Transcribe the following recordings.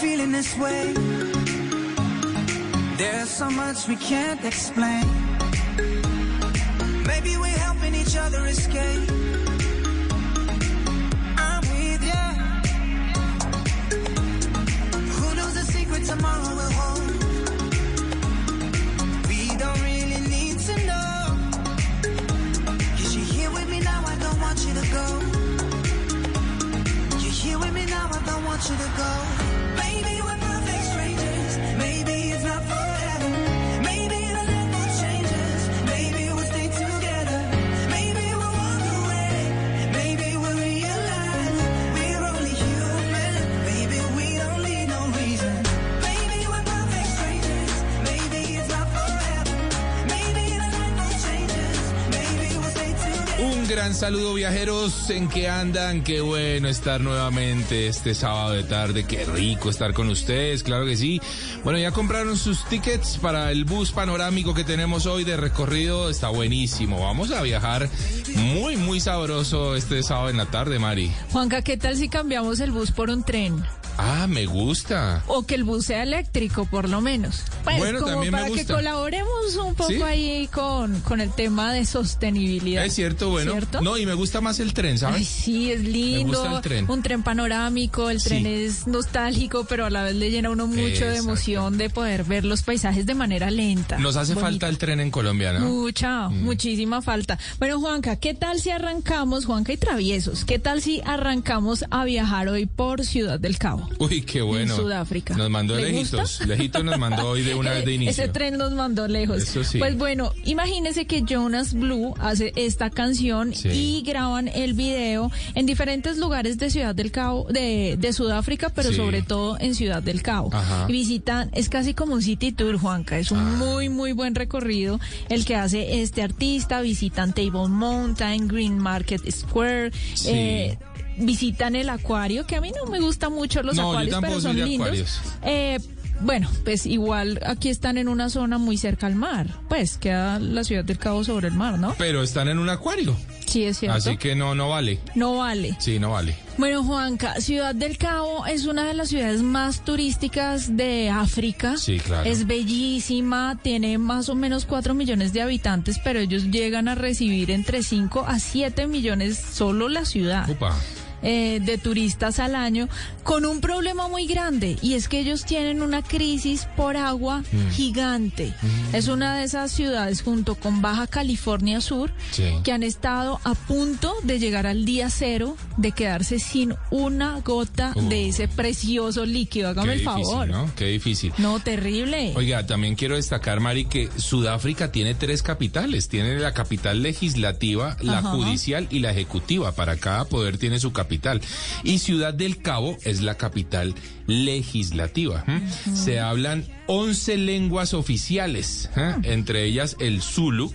Feeling this way. There's so much we can't explain. Maybe we're helping each other escape. Gran saludo viajeros, ¿en qué andan? Qué bueno estar nuevamente este sábado de tarde, qué rico estar con ustedes, claro que sí. Bueno, ya compraron sus tickets para el bus panorámico que tenemos hoy de recorrido, está buenísimo. Vamos a viajar muy, muy sabroso este sábado en la tarde, Mari. Juanca, ¿qué tal si cambiamos el bus por un tren? Ah, me gusta. O que el bus sea eléctrico, por lo menos. Pues Bueno, como también me para que gusta. colaboremos un poco ¿Sí? ahí con, con el tema de sostenibilidad. Es cierto, bueno. ¿Cierto? No, y me gusta más el tren, Ay, ¿sabes? sí, es lindo. gusta el tren. Un tren panorámico, el Sí. tren es nostálgico, pero a la vez le llena a uno mucho de emoción de poder ver los paisajes de manera lenta. Nos hace bonita. falta el tren en Colombia, ¿no? Mucha, Mm. muchísima falta. Bueno, Juanca, ¿qué tal si arrancamos, Juanca y Traviesos, qué tal si arrancamos a viajar hoy por Ciudad del Cabo? Uy, qué bueno. Sudáfrica. Nos mandó ¿Le lejitos. Lejitos nos mandó hoy de una vez de inicio. Ese tren nos mandó lejos. Eso sí. Pues bueno, imagínese que Jonas Blue hace esta canción Sí. y graban el video en diferentes lugares de Ciudad del Cabo, de, de Sudáfrica, pero Sí. sobre todo en Ciudad del Cabo. Ajá. Y visitan, es casi como un city tour, Juanca. Es un Ah. muy, muy buen recorrido el que hace este artista. Visitan Table Mountain, Green Market Square. Sí. eh, visitan el acuario, que a mí no me gustan mucho los No, acuarios, pero son lindos. acuarios. Eh, bueno, pues igual aquí están en una zona muy cerca al mar. Pues queda la ciudad del Cabo sobre el mar, ¿no? Pero están en un acuario. Sí, es cierto. Así que no, no vale. No vale. Sí, no vale. Bueno, Juanca, Ciudad del Cabo es una de las ciudades más turísticas de África. Sí, claro. Es bellísima, tiene más o menos 4 millones de habitantes, pero ellos llegan a recibir entre 5 a 7 millones solo la ciudad. Upa. Eh, de turistas al año, con un problema muy grande y es que ellos tienen una crisis por agua Mm. gigante. Es una de esas ciudades junto con Baja California Sur Sí. que han estado a punto de llegar al día cero, de quedarse sin una gota Uh. de ese precioso líquido. Hágame Qué el difícil, favor. ¿no? Qué difícil. No, terrible. Oiga, también quiero destacar, Mari, que Sudáfrica tiene tres capitales. Tiene la capital legislativa, la Ajá. judicial y la ejecutiva. Para cada poder tiene su capital. Y Ciudad del Cabo es la capital legislativa. Se hablan 11 lenguas oficiales, ¿eh? entre ellas el Zulu,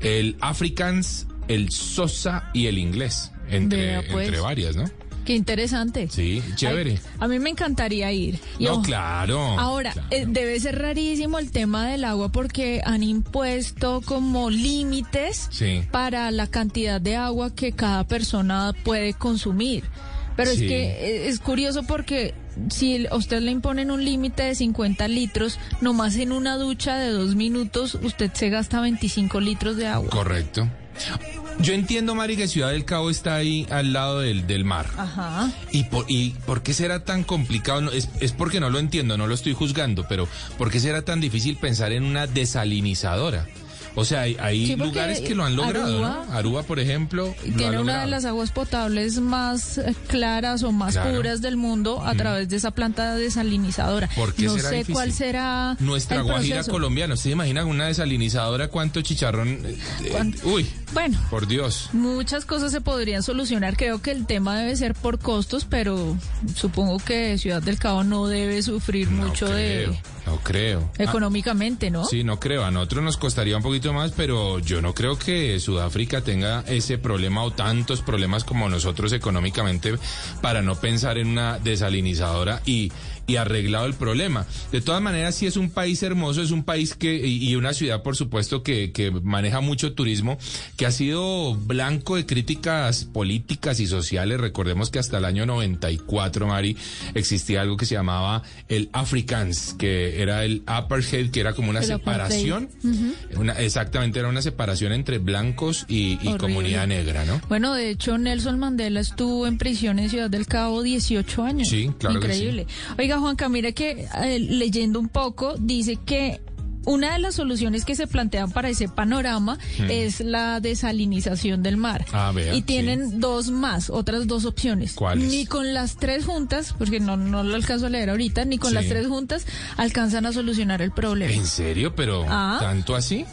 el Afrikaans, el Sosa y el inglés. Entre, Vea, pues. entre varias, ¿no? Qué interesante. Sí, chévere. Ay, a mí me encantaría ir. Y no, ojo, claro. Ahora, claro. eh, debe ser rarísimo el tema del agua porque han impuesto como límites Sí. para la cantidad de agua que cada persona puede consumir. Pero Sí. es que eh, es curioso porque si a usted le imponen un límite de 50 litros, nomás en una ducha de dos minutos usted se gasta 25 litros de agua. Correcto. Yo entiendo, Mari, que Ciudad del Cabo está ahí al lado del, del mar. Ajá. ¿Y por, ¿Y por qué será tan complicado? No, es, es porque no lo entiendo, no lo estoy juzgando, pero ¿por qué será tan difícil pensar en una desalinizadora? O sea, hay, hay Sí, porque lugares que lo han logrado, Aruba- ¿no? Aruba, por ejemplo, Tiene una de las aguas potables más eh, claras o más Claro. puras del mundo a través de esa planta desalinizadora. ¿Por qué no será sé difícil? cuál será Nuestra el guajira proceso. colombiana. ¿Usted se imagina una desalinizadora cuánto chicharrón? eh, eh, uy, Bueno, por Dios. muchas cosas se podrían solucionar. Creo que el tema debe ser por costos, pero supongo que Ciudad del Cabo no debe sufrir mucho no creo, de No creo. Ah, económicamente, ¿no? Sí, no creo. A nosotros nos costaría un poquito más, pero yo no creo que Sudáfrica tenga ese problema o tantos problemas como nosotros económicamente para no pensar en una desalinizadora y, y arreglado el problema. De todas maneras, sí es un país hermoso, es un país que y, una ciudad, por supuesto, que, que maneja mucho turismo, que ha sido blanco de críticas políticas y sociales. Recordemos que hasta el año 94, Mari, existía algo que se llamaba el Afrikaans, que era el apartheid, que era como una separación. una, exactamente, era una separación entre blancos y, comunidad negra, ¿no? Bueno, de hecho, Nelson Mandela estuvo en prisión en Ciudad del Cabo 18 años. Sí, claro que Increíble. Oiga, Juanca, mira que eh, leyendo un poco, dice que una de las soluciones que se plantean para ese panorama es la desalinización del mar. Hmm. Ah, vea, y tienen dos más, otras dos opciones. ¿Cuáles? Ni con las tres juntas, porque no, no lo alcanzo a leer ahorita, ni con Sí. las tres juntas alcanzan a solucionar el problema. ¿En serio? ¿Pero Ah. tanto así?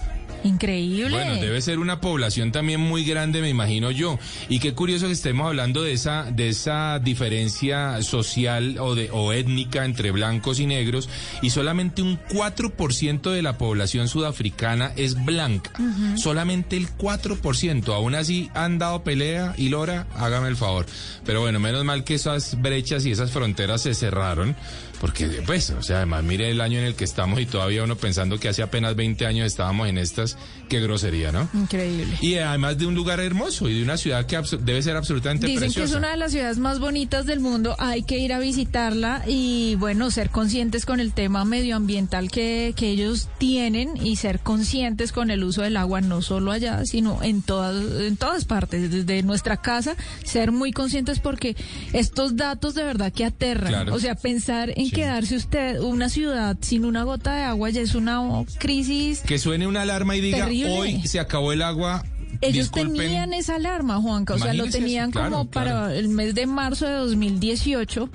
Increíble. Bueno, debe ser una población también muy grande, me imagino yo. Y qué curioso que estemos hablando de esa, de esa diferencia social o, de, o étnica entre blancos y negros, y solamente un 4% de la población sudafricana es blanca. Solamente el 4%. Aún así han dado pelea y Lora, hágame el favor. Pero bueno, menos mal que esas brechas y esas fronteras se cerraron. Porque, pues, o sea, además, mire el año en el que estamos y todavía uno pensando que hace apenas 20 años estábamos en estas, qué grosería, ¿no? Increíble. Y además de un lugar hermoso y de una ciudad que debe ser absolutamente Dicen que es una de las ciudades más bonitas del mundo, hay que ir a visitarla y bueno, ser conscientes con el tema medioambiental que, que ellos tienen y ser conscientes con el uso del agua, no solo allá, sino en todas, en todas partes, desde nuestra casa, ser muy conscientes porque estos datos de verdad que aterran. Claro. O sea, pensar en Sí. quedarse usted una ciudad sin una gota de agua ya es una crisis. Que suene una alarma y diga, Terrible. hoy se acabó el agua. Ellos disculpen. tenían esa alarma, Juanca, o sea, lo tenían eso, claro, como para claro. el mes de marzo de 2018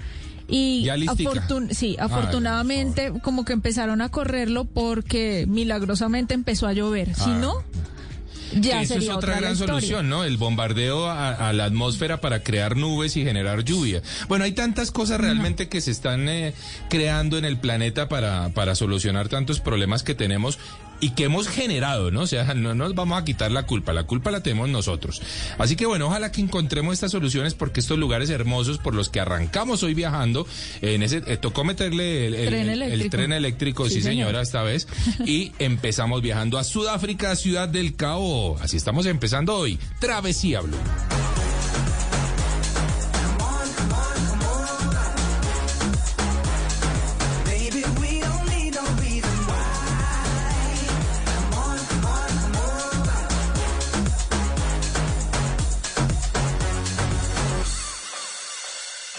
y afortun- sí, Ay, afortunadamente como que empezaron a correrlo porque milagrosamente empezó a llover. Si Ah. no, ya Eso sería es otra gran solución, ¿no? El bombardeo a, a la atmósfera para crear nubes y generar lluvia. Bueno, hay tantas cosas realmente que se están eh, creando en el planeta para, para solucionar tantos problemas que tenemos y que hemos generado, ¿no? O sea, no nos vamos a quitar la culpa, la culpa la tenemos nosotros. Así que bueno, ojalá que encontremos estas soluciones porque estos lugares hermosos por los que arrancamos hoy viajando, en ese eh, tocó meterle el, el- Tren el- el eléctrico. tren eléctrico, sí, Sí, señor. señora, esta vez, y empezamos viajando a Sudáfrica, Ciudad del Cabo. Así estamos empezando hoy. Travesía Blue.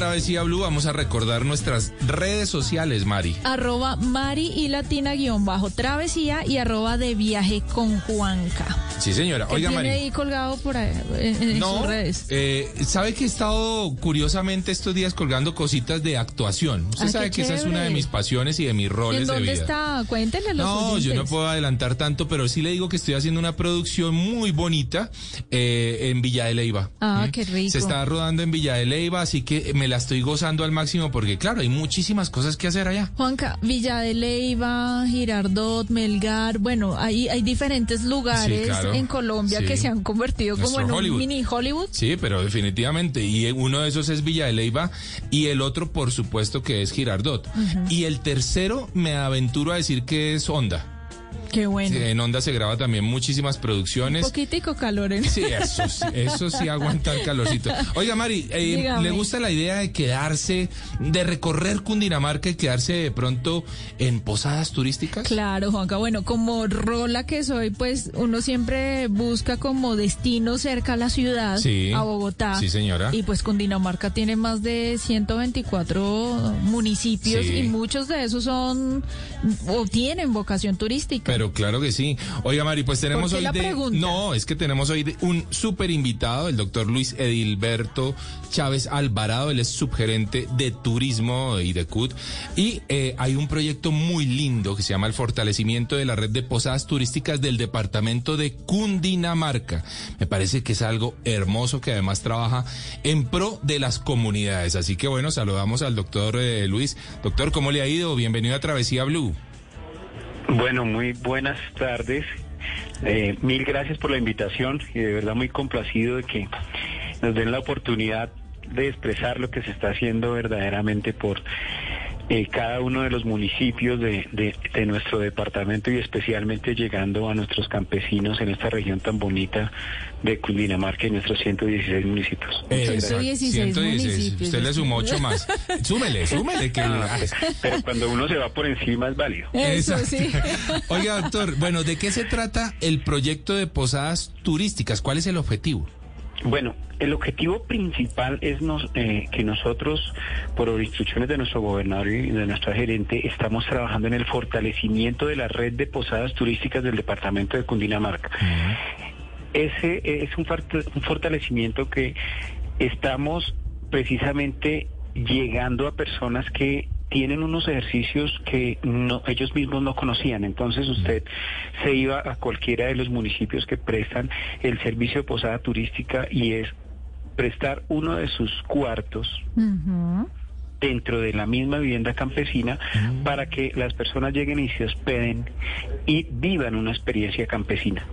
Travesía Blue. Vamos a recordar nuestras redes sociales, Mari. Arroba Mari y Latina guion bajo travesía y arroba de viaje con Juanca. Sí, señora. ¿Qué Oiga, tiene Mari. ahí colgado por ahí en, en No, sus redes? eh, sabe que he estado curiosamente estos días colgando cositas de actuación. Usted Ah, sabe que esa es una de mis pasiones y de mis ¿Y roles en de dónde vida. está? Cuéntenle los No, yo no puedo adelantar tanto, pero sí le digo que estoy haciendo una producción muy bonita eh, en Villa de Leyva. Ah, ¿Mm? qué rico. Se está rodando en Villa de Leyva, así que me la estoy gozando al máximo porque, claro, hay muchísimas cosas que hacer allá. Juanca, Villa de Leyva, Girardot, Melgar, bueno, hay, hay diferentes lugares Sí, claro. En Colombia Sí. que se han convertido como en un mini Hollywood. Sí, pero definitivamente. Y uno de esos es Villa de Leyva y el otro, por supuesto, que es Girardot. Y el tercero, me aventuro a decir que es Honda. Qué bueno. Sí, en Honda se graba también muchísimas producciones. Poquitico calor en Sí, eso, sí, eso sí aguanta el calorcito. Oiga, Mari, eh. ¿le gusta la idea de quedarse, de recorrer Cundinamarca y quedarse de pronto en posadas turísticas? Claro, Juanca. Bueno, como rola que soy, pues uno siempre busca como destino cerca a la ciudad, Sí. a Bogotá. Sí, señora. Y pues Cundinamarca tiene más de 124 municipios Sí. y muchos de esos son o tienen vocación turística. Pero claro que sí. Oiga, Mari, pues tenemos ¿Por qué hoy la de... pregunta? No, es que tenemos hoy de un súper invitado, el doctor Luis Edilberto Chávez Alvarado. Él es subgerente de turismo y de CUT. Y eh, hay un proyecto muy lindo que se llama el fortalecimiento de la red de posadas turísticas del departamento de Cundinamarca. Me parece que es algo hermoso que además trabaja en pro de las comunidades. Así que bueno, saludamos al doctor eh, Luis. Doctor, ¿cómo le ha ido? Bienvenido a Travesía Blue. Bueno, muy buenas tardes. Eh, mil gracias por la invitación y de verdad muy complacido de que nos den la oportunidad de expresar lo que se está haciendo verdaderamente por eh, cada uno de los municipios de, de- de nuestro departamento y especialmente llegando a nuestros campesinos en esta región tan bonita de Cundinamarca y nuestros 116 municipios. Eh, gracias. 116 municipios. Usted le sumó ocho más. Súmele, súmele. Que... Ah, pues, pero cuando uno se va por encima es válido. Eso sí. Oiga, doctor, bueno, ¿de qué se trata el proyecto de posadas turísticas? ¿Cuál es el objetivo? Bueno, el objetivo principal es nos- eh, que nosotros, por instrucciones de nuestro gobernador y de nuestra gerente, estamos trabajando en el fortalecimiento de la red de posadas turísticas del departamento de Cundinamarca. Ese es un, un fortalecimiento que estamos precisamente llegando a personas que tienen unos ejercicios que no, ellos mismos no conocían. Entonces usted se iba a cualquiera de los municipios que prestan el servicio de posada turística y es prestar uno de sus cuartos dentro de la misma vivienda campesina para que las personas lleguen y se hospeden y vivan una experiencia campesina.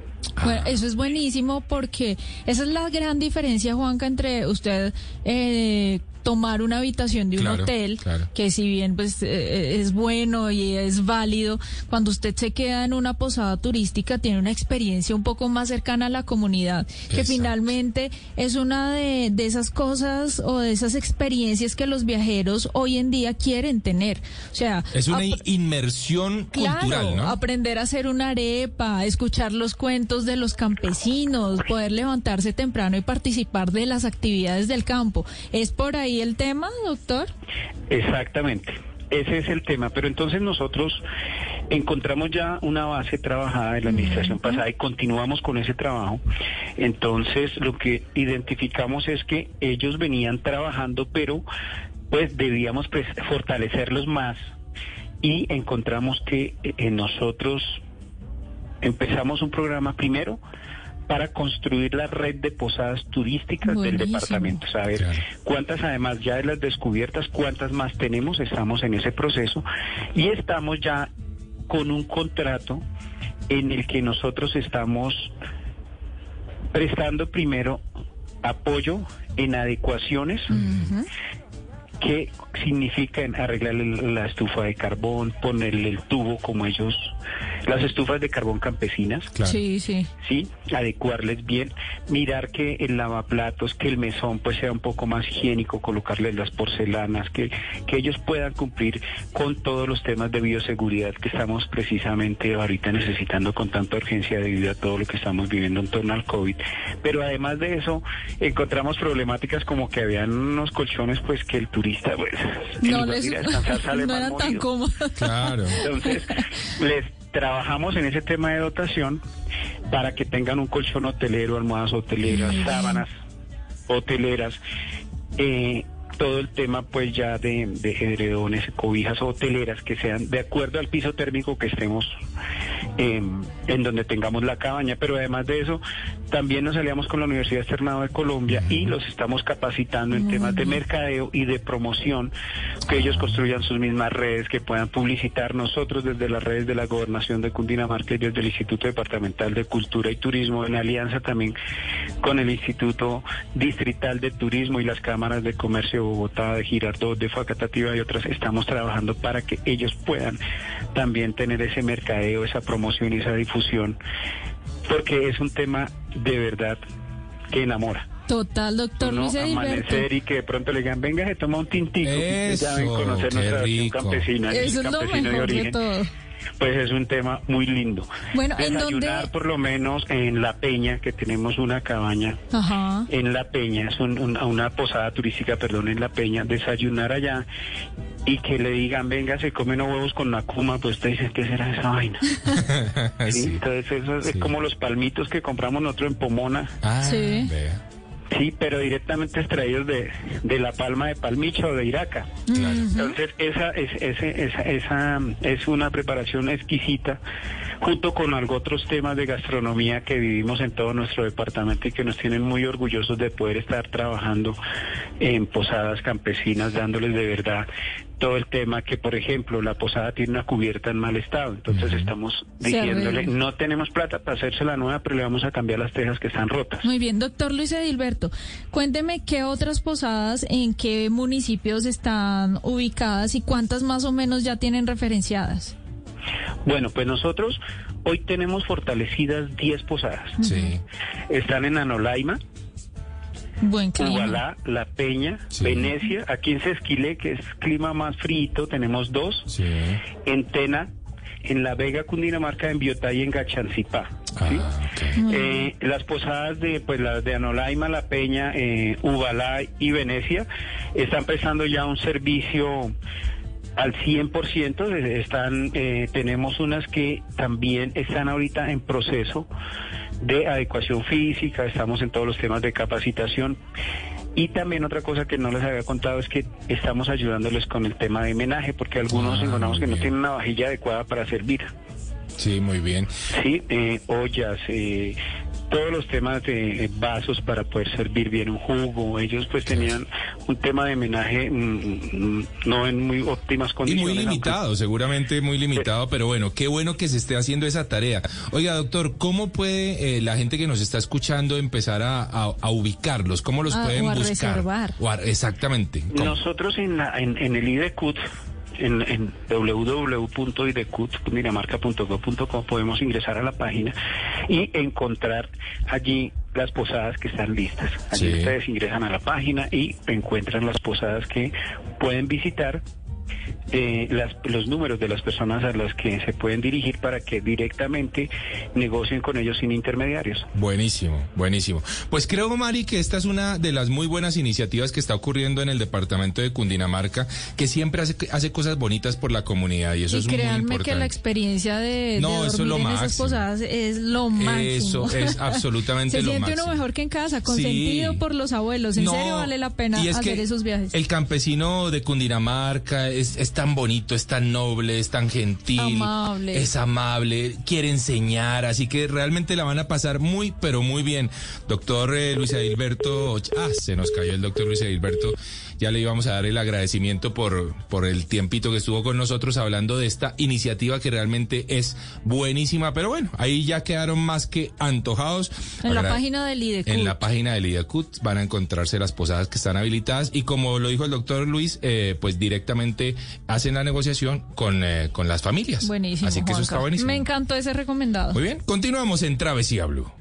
Bueno, eso es buenísimo porque esa es la gran diferencia, Juanca, entre usted eh, tomar una habitación de un Claro, hotel, claro. que si bien pues eh, es bueno y es válido, cuando usted se queda en una posada turística tiene una experiencia un poco más cercana a la comunidad, que finalmente es una de, de esas cosas o de esas experiencias que los viajeros hoy en día quieren tener. O sea, Es una inmersión cultural, aprender a hacer una arepa, escuchar los cuentos de los campesinos, poder levantarse temprano y participar de las actividades del campo. ¿Es por ahí el tema, doctor? Exactamente. Ese es el tema, pero entonces nosotros encontramos ya una base trabajada en la administración pasada y continuamos con ese trabajo. Entonces lo que identificamos es que ellos venían trabajando, pero pues debíamos pues, fortalecerlos más y encontramos que eh, nosotros empezamos un programa primero para construir la red de posadas turísticas Buenísimo. del departamento. Saber Claro. cuántas además ya de las descubiertas, cuántas más tenemos, estamos en ese proceso y estamos ya con un contrato en el que nosotros estamos prestando primero apoyo en adecuaciones que significan arreglarle la estufa de carbón, ponerle el tubo como ellos, las estufas de carbón campesinas, Claro. Sí, sí. sí, adecuarles bien, mirar que el lavaplatos, que el mesón pues sea un poco más higiénico, colocarles las porcelanas, que, que ellos puedan cumplir con todos los temas de bioseguridad que estamos precisamente ahorita necesitando con tanta urgencia debido a todo lo que estamos viviendo en torno al COVID. Pero además de eso, encontramos problemáticas como que habían unos colchones pues que el turista pues No, les, ir a descansar, sale no más eran tan cómodos. Claro. Entonces, les trabajamos en ese tema de dotación para que tengan un colchón hotelero, almohadas hoteleras, sábanas hoteleras, eh, todo el tema pues ya de, de edredones, cobijas hoteleras que sean de acuerdo al piso térmico que estemos eh, en donde tengamos la cabaña, pero además de eso también nos aliamos con la Universidad Externado de Colombia y los estamos capacitando en temas de mercadeo y de promoción, que ellos construyan sus mismas redes, que puedan publicitar nosotros desde las redes de la Gobernación de Cundinamarca y desde el Instituto Departamental de Cultura y Turismo, en alianza también con el Instituto Distrital de Turismo y las cámaras de comercio de Bogotá, de Girardot, de Facatativa y otras, estamos trabajando para que ellos puedan también tener ese mercadeo, esa promoción y esa difusión, porque es un tema de verdad que enamora. Total, doctor Uno Luis amanecer y que de pronto le digan, venga, se toma un tintico, Eso, ya ven conocer nuestra rico. campesina, Eso es lo campesino de de origen. todo. Pues es un tema muy lindo. Bueno, ¿en Desayunar dónde? por lo menos en La Peña, que tenemos una cabaña Ajá. en La Peña, es un- un- una posada turística, perdón, en La Peña, desayunar allá y que le digan, venga, se comen unos huevos con la cuma, pues usted dice, ¿qué será esa vaina? Sí, Sí. Entonces eso es Sí. como los palmitos que compramos nosotros en Pomona, Ah, Sí. vea. sí, pero directamente extraídos de, de la palma de palmicho o de iraca. Claro. Entonces, esa es, ese- esa, esa es una preparación exquisita, junto con otros temas de gastronomía que vivimos en todo nuestro departamento y que nos tienen muy orgullosos de poder estar trabajando en posadas campesinas, dándoles de verdad todo el tema que, por ejemplo, la posada tiene una cubierta en mal estado. Entonces, estamos diciéndole, no tenemos plata para hacerse la nueva, pero le vamos a cambiar las tejas que están rotas. Muy bien, doctor Luis Edilberto, cuénteme qué otras posadas, en qué municipios están ubicadas y cuántas más o menos ya tienen referenciadas. Bueno, pues nosotros hoy tenemos fortalecidas 10 posadas. Sí. Están en Anolaima, Buen clima. Ubalá, La Peña, Sí. Venecia, aquí en Sesquilé, que es clima más frío, tenemos dos. Sí. En Tena, en La Vega, Cundinamarca, en Biotá y en Gachancipá. ¿sí? Ah, ok. Eh, las posadas de pues las de Anolaima, La Peña, eh, Ubalá y Venecia están prestando ya un servicio al 100%. eh, Están, eh, tenemos unas que también están ahorita en proceso de adecuación física, estamos en todos los temas de capacitación. Y también otra cosa que no les había contado es que estamos ayudándoles con el tema de menaje, porque algunos Ah, encontramos que no tienen una vajilla adecuada para servir. Sí, muy bien. Sí, eh, ollas, eh, todos los temas de vasos para poder servir bien un jugo. Ellos pues tenían un tema de homenaje mm, mm, no en muy óptimas Y condiciones. muy aunque- limitado, seguramente muy limitado, pero bueno, qué bueno que se esté haciendo esa tarea. Oiga, doctor, ¿cómo puede eh, la gente que nos está escuchando empezar a, a- a ubicarlos? ¿Cómo los Ah, pueden o a buscar? reservar. O a- exactamente. ¿cómo? Nosotros en, la, en, en el IDECUT, en, en podemos ingresar a la página y encontrar allí las posadas que están listas. Allí Sí. ustedes ingresan a la página y encuentran las posadas que pueden visitar. Eh, las- los números de las personas a las que se pueden dirigir para que directamente negocien con ellos sin intermediarios. Buenísimo, buenísimo. Pues creo, Mari, que esta es una de las muy buenas iniciativas que está ocurriendo en el departamento de Cundinamarca, que siempre hace, hace cosas bonitas por la comunidad y eso y es muy créanme importante. que la experiencia de, No, de eso es dormir lo en esas máximo. posadas es lo máximo. Eso es absolutamente Se lo siente uno máximo. mejor que en casa, Sí. consentido por los abuelos. En No, serio vale la pena y es hacer que esos viajes. El campesino de Cundinamarca es, es tan bonito, es tan noble, es tan gentil, Amable. es amable, quiere enseñar, así que realmente la van a pasar muy, pero muy bien. Doctor eh, Luis Adilberto, ah, se nos cayó el doctor Luis Adilberto, ya le íbamos a dar el agradecimiento por, por el tiempito que estuvo con nosotros hablando de esta iniciativa que realmente es buenísima, pero bueno, ahí ya quedaron más que antojados. En la página del IDECUT. en la página del IDACUT van a encontrarse las posadas que están habilitadas y como lo dijo el doctor Luis, eh, pues directamente hacen la negociación con, eh, con las familias. Buenísimo. Así que eso está buenísimo. Me encantó ese recomendado. Muy bien, continuamos en Travesía Blue.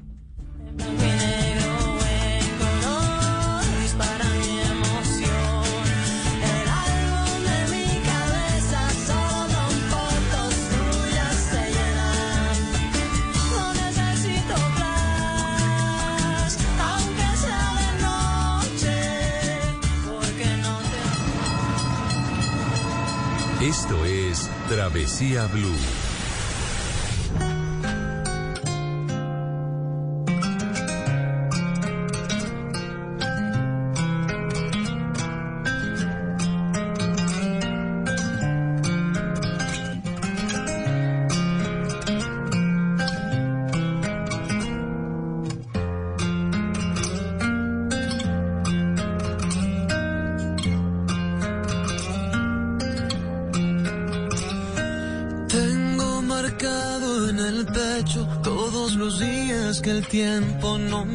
Travesía Blue.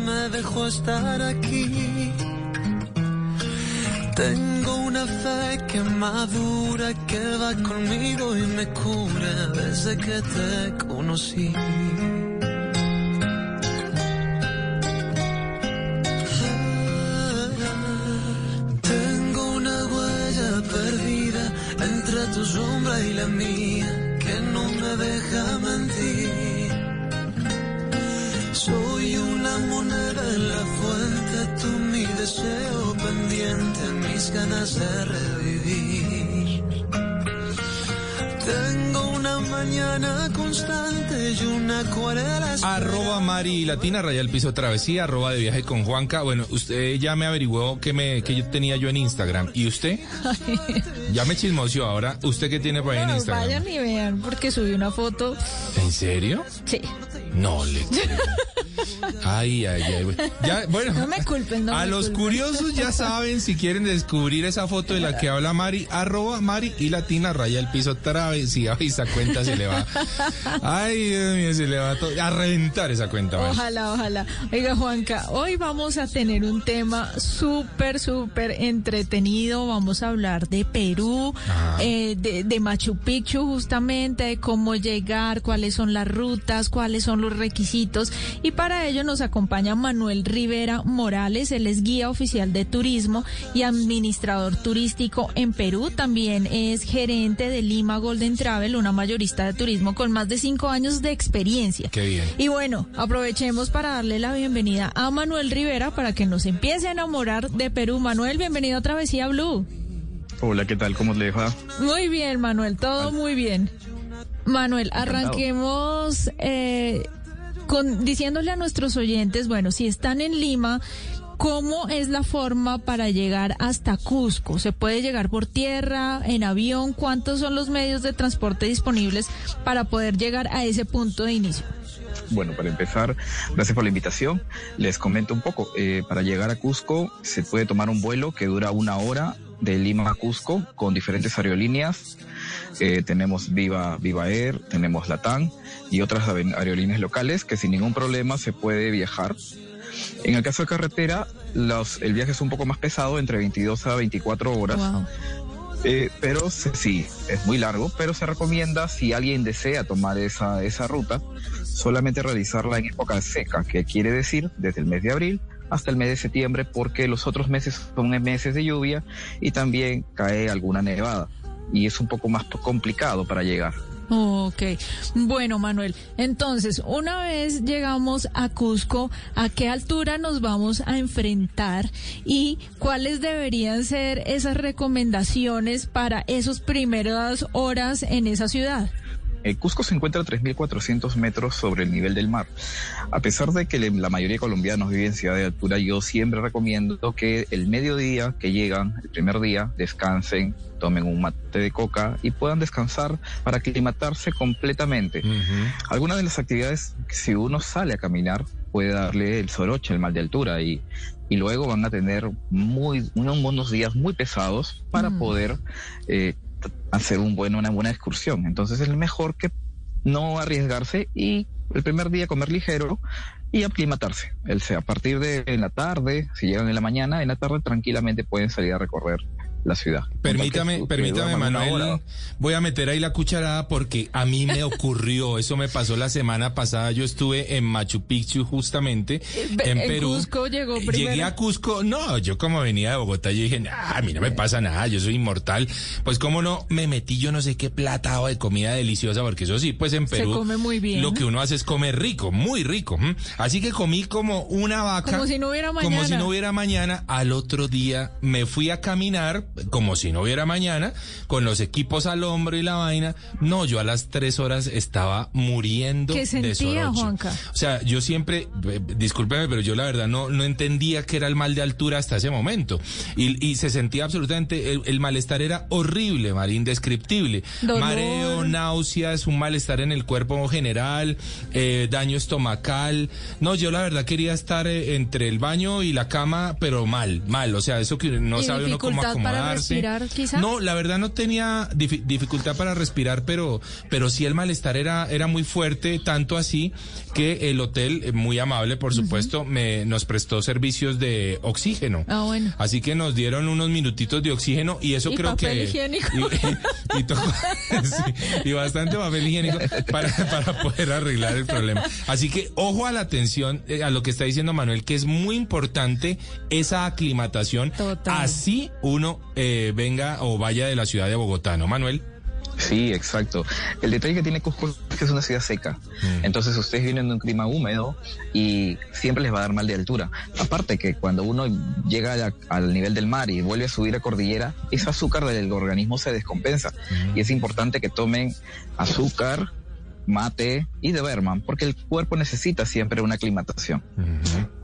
Me dejó estar aquí. Tengo una fe que madura, que va conmigo y me cura desde que te conocí. Tengo una huella perdida entre tu sombra y la mía que no me deja mentir. Deseo pendiente, mis ganas de revivir. Tengo una mañana constante y una acuarela. Arroba Mari Latina, raya el piso travesía, arroba de viaje con Juanca. Bueno, usted ya me averiguó que me que yo tenía yo en Instagram. ¿Y usted? Ya me chismoseó. Ahora, ¿usted qué tiene por ahí en No, Instagram? vayan y vean, porque subí una foto. ¿En serio? Sí. No le creo. Ay, ay, ay. Ya, bueno. No me culpen, no A me los culpen. curiosos ya saben si quieren descubrir esa foto de la que habla Mari, arroba Mari y Latina, raya el piso travesía. Ay, esa cuenta se le va. Ay, Dios mío, se le va a, a reventar esa cuenta. Mari. Ojalá, ojalá. Oiga, Juanca, hoy vamos a tener un tema súper, súper entretenido. Vamos a hablar de Perú, eh, de, de Machu Picchu, justamente, de cómo llegar, cuáles son las rutas, cuáles son los requisitos. Y para ello nos acompaña Manuel Rivera Morales. Él es guía oficial de turismo y administrador turístico en Perú. También es gerente de Lima Golden Travel, una mayorista de turismo con más de cinco años de experiencia. Qué bien. Y bueno, aprovechemos para darle la bienvenida a Manuel Rivera para que nos empiece a enamorar de Perú. Manuel, bienvenido a Travesía Blue. Hola, ¿qué tal? ¿Cómo le va? Muy bien, Manuel, todo muy bien. Manuel, arranquemos eh, con diciéndole a nuestros oyentes, bueno, si están en Lima, ¿cómo es la forma para llegar hasta Cusco? ¿Se puede llegar por tierra, en avión? ¿Cuántos son los medios de transporte disponibles para poder llegar a ese punto de inicio? Bueno, para empezar, gracias por la invitación. Les comento un poco. Eh, para llegar a Cusco se puede tomar un vuelo que dura una hora de Lima a Cusco con diferentes aerolíneas. Eh, tenemos Viva, Viva Air, tenemos Latam y otras aerolíneas locales que sin ningún problema se puede viajar. En el caso de carretera, los, el viaje es un poco más pesado, entre 22 a 24 horas. Wow. Eh, pero se- sí, es muy largo, pero se recomienda si alguien desea tomar esa, esa ruta, solamente realizarla en época seca, que quiere decir desde el mes de abril hasta el mes de septiembre, porque los otros meses son meses de lluvia y también cae alguna nevada. Y es un poco más complicado para llegar. Ok, bueno Manuel, entonces una vez llegamos a Cusco, ¿a qué altura nos vamos a enfrentar y cuáles deberían ser esas recomendaciones para esas primeras horas en esa ciudad? Eh, Cusco se encuentra a 3.400 metros sobre el nivel del mar. A pesar de que la mayoría de colombianos viven en ciudad de altura, yo siempre recomiendo que el mediodía que llegan, el primer día, descansen, tomen un mate de coca y puedan descansar para aclimatarse completamente. Ujú. Algunas de las actividades, si uno sale a caminar, puede darle el soroche, el mal de altura, y, y luego van a tener muy, unos, días muy pesados para Mm. poder eh, hacer un buen, una buena excursión. Entonces es mejor que no arriesgarse y el primer día comer ligero y aclimatarse. El, a partir de en la tarde, si llegan en la mañana, en la tarde tranquilamente pueden salir a recorrer la ciudad. Permítame, Que- permítame, Manuel. Voy a meter ahí la cucharada porque a mí me ocurrió. Eso me pasó la semana pasada. Yo estuve en Machu Picchu justamente, Ve- en en Perú. Cusco llegó Llegué primero. a Cusco. No, yo como venía de Bogotá, yo dije, "Ah, a mí no me pasa nada. Yo soy inmortal. Pues cómo no, me metí yo no sé qué platado de comida deliciosa porque eso sí, pues en Se Perú. come muy bien. Lo que uno hace es comer rico, muy rico. Así que comí como una vaca. Como si no hubiera Como mañana. si no hubiera mañana. Al otro día me fui a caminar como si no hubiera mañana, con los equipos al hombro y la vaina. No, yo a las tres horas estaba muriendo ¿Qué de sentía, soroche. Juanca? O sea, yo siempre, eh, discúlpeme, pero yo la verdad no, no entendía que era el mal de altura hasta ese momento. Y, y se sentía absolutamente, el, el malestar era horrible, María, indescriptible. Dolor. Mareo, náuseas, un malestar en el cuerpo general, eh, daño estomacal. No, yo la verdad quería estar eh, entre el baño y la cama, pero mal, mal. O sea, eso que no ¿Y sabe uno cómo para respirar? No, la verdad no tenía difi- dificultad para respirar, pero, pero sí el malestar era, era muy fuerte, tanto así que el hotel, eh, muy amable, por supuesto, me, nos prestó servicios de oxígeno. Ah, bueno. Así que nos dieron unos minutitos de oxígeno y eso Y creo papel que... higiénico. Y, y tocó- sí, y bastante papel higiénico para, para poder arreglar el problema. Así que ojo a la atención, eh, a lo que está diciendo Manuel, que es muy importante esa aclimatación. Total. Así uno eh, venga o vaya de la ciudad de Bogotá, ¿no, Manuel? Sí, exacto. El detalle que tiene Cusco es que es una ciudad seca. Mm. Entonces ustedes vienen de un clima húmedo y siempre les va a dar mal de altura. Aparte que cuando uno llega a- al nivel del mar y vuelve a subir a cordillera, ese azúcar del organismo se descompensa. Y es importante que tomen azúcar, mate y de Berman, porque el cuerpo necesita siempre una aclimatación.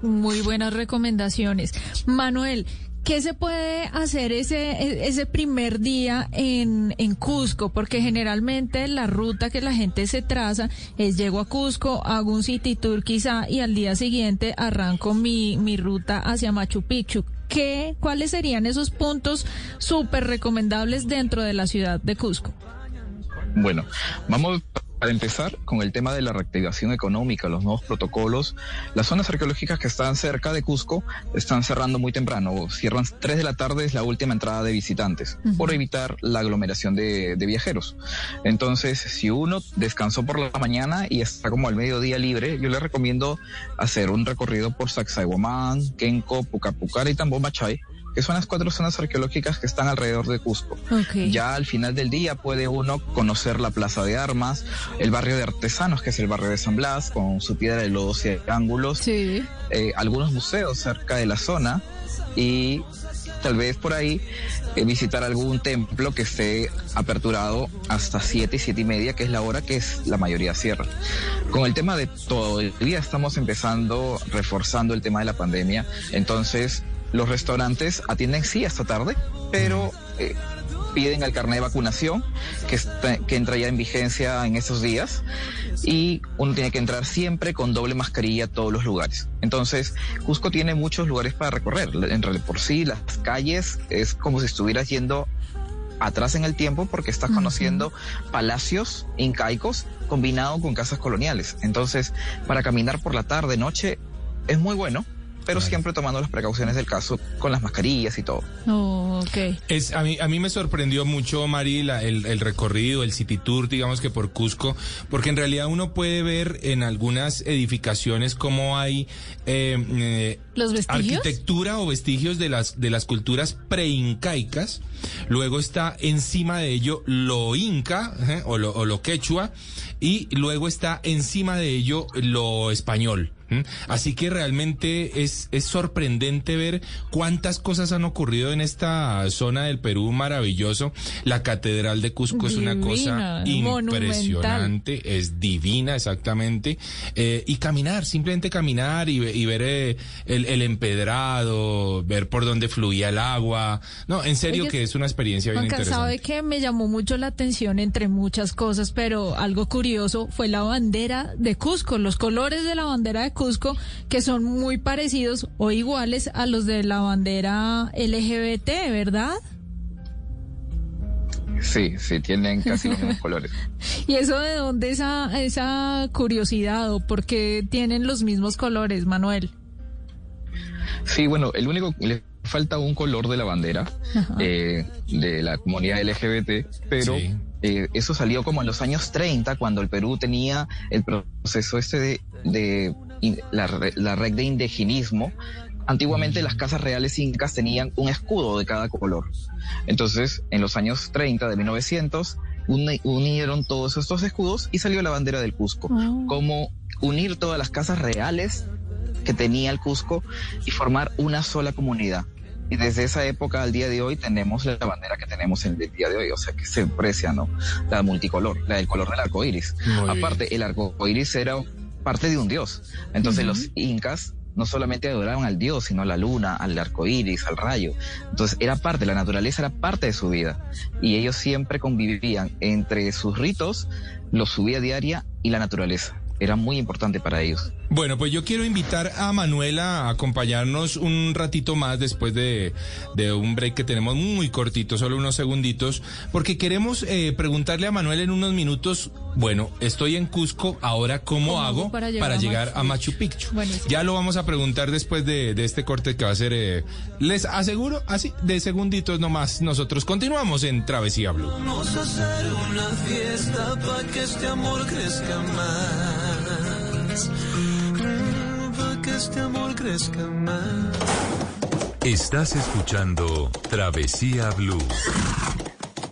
Muy buenas recomendaciones. Manuel, ¿qué se puede hacer ese, ese primer día en, en Cusco? Porque generalmente la ruta que la gente se traza es llego a Cusco, hago un city tour quizá y al día siguiente arranco mi, mi ruta hacia Machu Picchu. ¿Qué, ¿Cuáles serían esos puntos súper recomendables dentro de la ciudad de Cusco? Bueno, vamos para empezar con el tema de la reactivación económica, los nuevos protocolos. Las zonas arqueológicas que están cerca de Cusco están cerrando muy temprano. Cierran 3 de la tarde, es la última entrada de visitantes, por evitar la aglomeración de, de viajeros. Entonces, si uno descansó por la mañana y está como al mediodía libre, yo le recomiendo hacer un recorrido por Sacsayhuamán, Kenco, Pucapucara y Tambomachay, que son las cuatro zonas arqueológicas que están alrededor de Cusco. Ya al final del día puede uno conocer la Plaza de Armas, el barrio de artesanos, que es el barrio de San Blas, con su piedra de lodos y ángulos, Sí. eh, algunos museos cerca de la zona y tal vez por ahí eh, visitar algún templo que esté aperturado hasta 7 y 7 y media, que es la hora que es la mayoría cierra. Con el tema de todo el día estamos empezando, reforzando el tema de la pandemia, entonces los restaurantes atienden sí hasta tarde, pero eh, piden el carnet de vacunación que, está- que entra ya en vigencia en esos días y uno tiene que entrar siempre con doble mascarilla a todos los lugares. Entonces, Cusco tiene muchos lugares para recorrer. En realidad, por sí, las calles es como si estuvieras yendo atrás en el tiempo porque estás conociendo palacios incaicos combinado con casas coloniales. Entonces, para caminar por la tarde, noche, es muy bueno, pero siempre tomando las precauciones del caso con las mascarillas y todo. Oh, ok. Es, a, mí, a mí me sorprendió mucho, Mari, la- el, el recorrido, el city tour, digamos que por Cusco, porque en realidad uno puede ver en algunas edificaciones cómo hay eh, eh, ¿Los vestigios? arquitectura o vestigios de las, de las culturas preincaicas. Luego está encima de ello lo inca eh, o, lo, o lo quechua y luego está encima de ello lo español. Así que realmente es, es sorprendente ver cuántas cosas han ocurrido en esta zona del Perú maravilloso. La Catedral de Cusco es una cosa monumental. impresionante, es divina exactamente. Eh, y caminar, simplemente caminar y, y ver eh, el, el empedrado, ver por dónde fluía el agua. No, en serio Oye, que es una experiencia bien interesante. sabe que me llamó mucho la atención entre muchas cosas, pero algo curioso fue la bandera de Cusco, los colores de la bandera de Cusco, que son muy parecidos o iguales a los de la bandera LGBT, ¿verdad? Sí, sí, tienen casi los mismos colores. ¿Y eso de dónde esa, esa curiosidad o por qué tienen los mismos colores, Manuel? Sí, bueno, el único, le falta un color de la bandera eh, de la comunidad LGBT, pero Sí. eh, eso salió como en los años 30, cuando el Perú tenía el proceso este de, la, la red de indigenismo. Antiguamente las casas reales incas tenían un escudo de cada color. Entonces, en los años 30 de 1900, uni- unieron todos estos escudos y salió la bandera del Cusco. Oh. Como unir todas las casas reales que tenía el Cusco y formar una sola comunidad. Y desde esa época al día de hoy tenemos la bandera que tenemos en el día de hoy, o sea que se aprecia, ¿no? La multicolor, la del color del arco iris. Muy bien. Aparte, el arco iris era parte de un dios. Entonces los incas no solamente adoraban al dios, sino a la luna, al arco iris, al rayo. Entonces era parte, la naturaleza era parte de su vida. Y ellos siempre convivían entre sus ritos, los su vida diaria y la naturaleza. Era muy importante para ellos. Bueno, pues yo quiero invitar a Manuela a acompañarnos un ratito más después de, de un break que tenemos muy cortito, solo unos segunditos, porque queremos eh, preguntarle a Manuel en unos minutos, bueno, estoy en Cusco, ahora ¿cómo, ¿Cómo hago para para llegar llegar, a a Machu Machu Picchu? Buenísimo. Ya lo vamos a preguntar después de, de este corte que va a ser, eh, les aseguro, así, de segunditos nomás, nosotros continuamos en Travesía Blue. Vamos a hacer una fiesta para que este amor crezca más. Para que este amor crezca más. Estás escuchando Travesía Blue.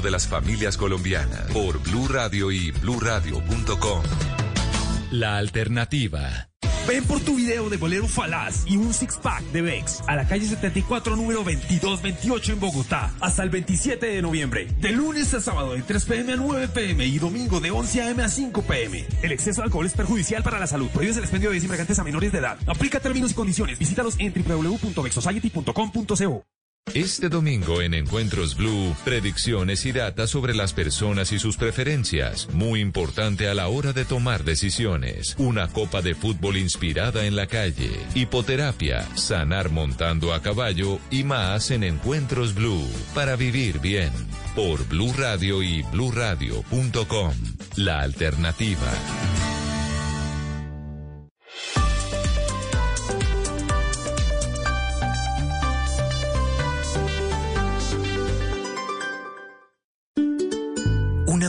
de las familias colombianas por Blue Radio y bluradio.com. La alternativa. Ven por tu video de bolero falaz y un six pack de Vex a la calle 74 número 2228 en Bogotá hasta el 27 de noviembre. De lunes a sábado de 3 pm a 9 pm y domingo de 11 am a 5 pm. El exceso de alcohol es perjudicial para la salud. Prohíbes el expendio de embriagantes a menores de edad. Aplica términos y condiciones. Visítalos en www.vexsociety.com.co. Este domingo en Encuentros Blue, predicciones y datos sobre las personas y sus preferencias. Muy importante a la hora de tomar decisiones. Una copa de fútbol inspirada en la calle. Hipoterapia, sanar montando a caballo y más en Encuentros Blue. Para vivir bien. Por Blue Radio y bluradio.com. La alternativa.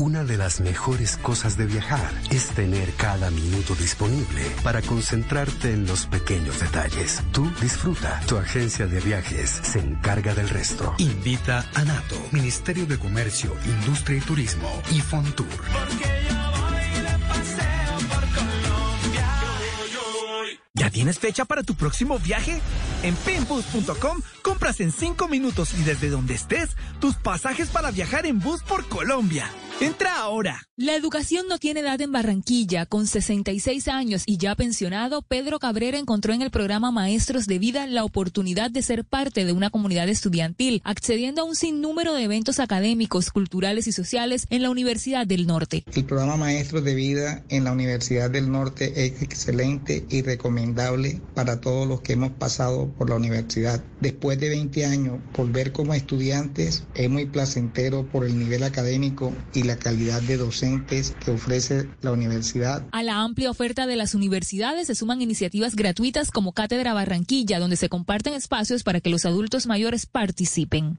Una de las mejores cosas de viajar es tener cada minuto disponible para concentrarte en los pequeños detalles. Tú disfruta. Tu agencia de viajes se encarga del resto. Invita a NATO, Ministerio de Comercio, Industria y Turismo y Fontour. ¿Ya tienes fecha para tu próximo viaje? En pinbus.com compras en 5 minutos y desde donde estés tus pasajes para viajar en bus por Colombia. Entra ahora. La educación no tiene edad en Barranquilla. Con 66 años y ya pensionado, Pedro Cabrera encontró en el programa Maestros de Vida la oportunidad de ser parte de una comunidad estudiantil, accediendo a un sinnúmero de eventos académicos, culturales y sociales en la Universidad del Norte. El programa Maestros de Vida en la Universidad del Norte es excelente y recomendable para todos los que hemos pasado por la universidad. Después de 20 años, volver como estudiantes es muy placentero por el nivel académico y la calidad de docentes que ofrece la universidad. A la amplia oferta de las universidades se suman iniciativas gratuitas como Cátedra Barranquilla, donde se comparten espacios para que los adultos mayores participen.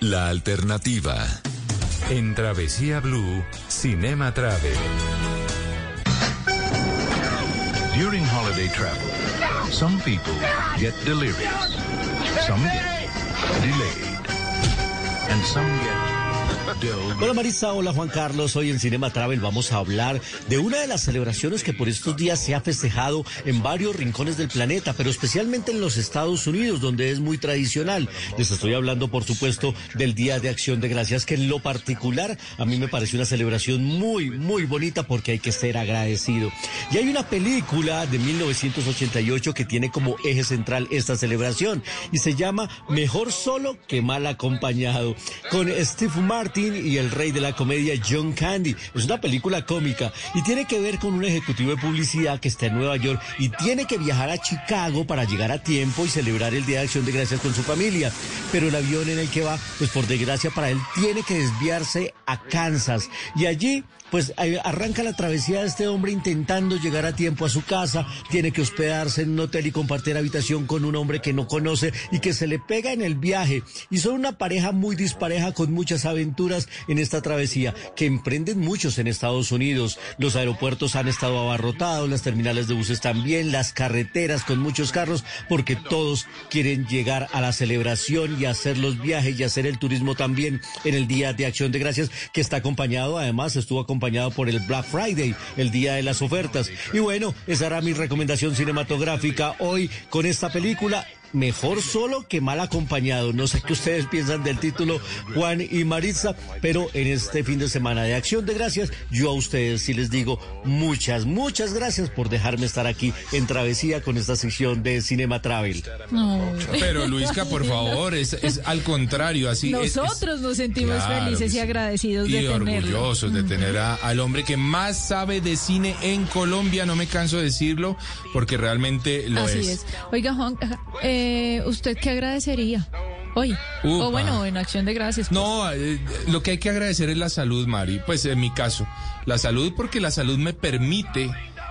La alternativa. En Travesía Blue, Cinema Travel. During holiday travel, some people get delirious, some get delayed, and some get Hola Marisa, hola Juan Carlos. Hoy en Cinema Travel vamos a hablar de una de las celebraciones que por estos días se ha festejado en varios rincones del planeta, pero especialmente en los Estados Unidos, donde es muy tradicional. Les estoy hablando, por supuesto, del Día de Acción de Gracias, que en lo particular a mí me pareció una celebración muy, muy bonita porque hay que ser agradecido. Y hay una película de 1988 que tiene como eje central esta celebración y se llama Mejor solo que mal acompañado, con Steve Martin y el rey de la comedia John Candy. Es una película cómica y tiene que ver con un ejecutivo de publicidad que está en Nueva York y tiene que viajar a Chicago para llegar a tiempo y celebrar el Día de Acción de Gracias con su familia. Pero el avión en el que va, pues por desgracia para él, tiene que desviarse a Kansas. Y allí pues arranca la travesía de este hombre intentando llegar a tiempo a su casa, tiene que hospedarse en un hotel y compartir habitación con un hombre que no conoce y que se le pega en el viaje. Y son una pareja muy dispareja con muchas aventuras en esta travesía que emprenden muchos en Estados Unidos. Los aeropuertos han estado abarrotados, las terminales de buses también, las carreteras con muchos carros, porque todos quieren llegar a la celebración y hacer los viajes y hacer el turismo también en el Día de Acción de Gracias, que está acompañado, además estuvo acompañado por el Black Friday, el día de las ofertas. Y bueno, esa era mi recomendación cinematográfica hoy con esta película. Mejor solo que mal acompañado. No sé qué ustedes piensan del título Juan y Maritza, pero en este fin de semana de Acción de Gracias, yo a ustedes sí les digo muchas, muchas gracias por dejarme estar aquí en Travesía con esta sección de Cinema Travel. Pero Luisca, por favor, es, es al contrario, así es- es- Nosotros nos sentimos Claro, felices y agradecidos y de tenerlo. orgullosos de tener a- al hombre que más sabe de cine en Colombia. No me canso de decirlo porque realmente lo Así es. es. Oiga, Juan, eh, ¿usted qué agradecería hoy? Upa. O bueno, en acción de gracias. pues. No, eh, lo que hay que agradecer es la salud, Mari. Pues en mi caso, la salud porque la salud me permite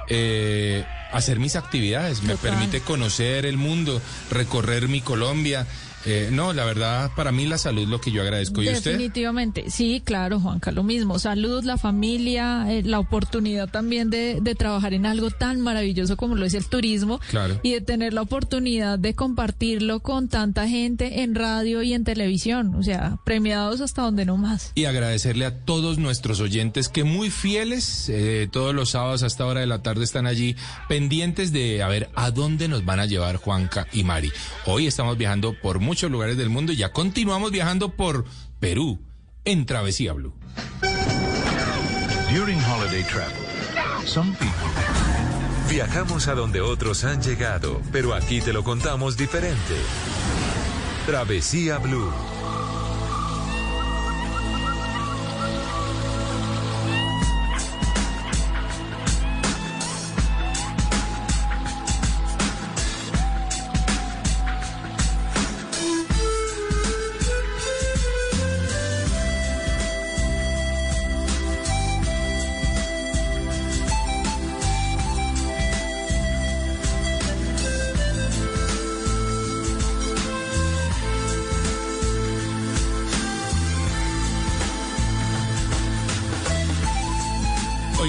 eh, hacer mis actividades, me permite conocer el mundo, recorrer mi Colombia. Eh, no, la verdad, para mí la salud es lo que yo agradezco. ¿Y usted? Definitivamente, sí, claro, Juanca, lo mismo. Salud, la familia, eh, la oportunidad también de, de trabajar en algo tan maravilloso como lo es el turismo Claro. y de tener la oportunidad de compartirlo con tanta gente en radio y en televisión. O sea, premiados hasta donde no más. Y agradecerle a todos nuestros oyentes que muy fieles, eh, todos los sábados a esta hora de la tarde están allí pendientes de a ver a dónde nos van a llevar Juanca y Mari. Hoy estamos viajando por muchos lugares del mundo y ya continuamos viajando por Perú en Travesía Blue. During holiday travel, some people Viajamos a donde otros han llegado, pero aquí te lo contamos diferente. Travesía Blue.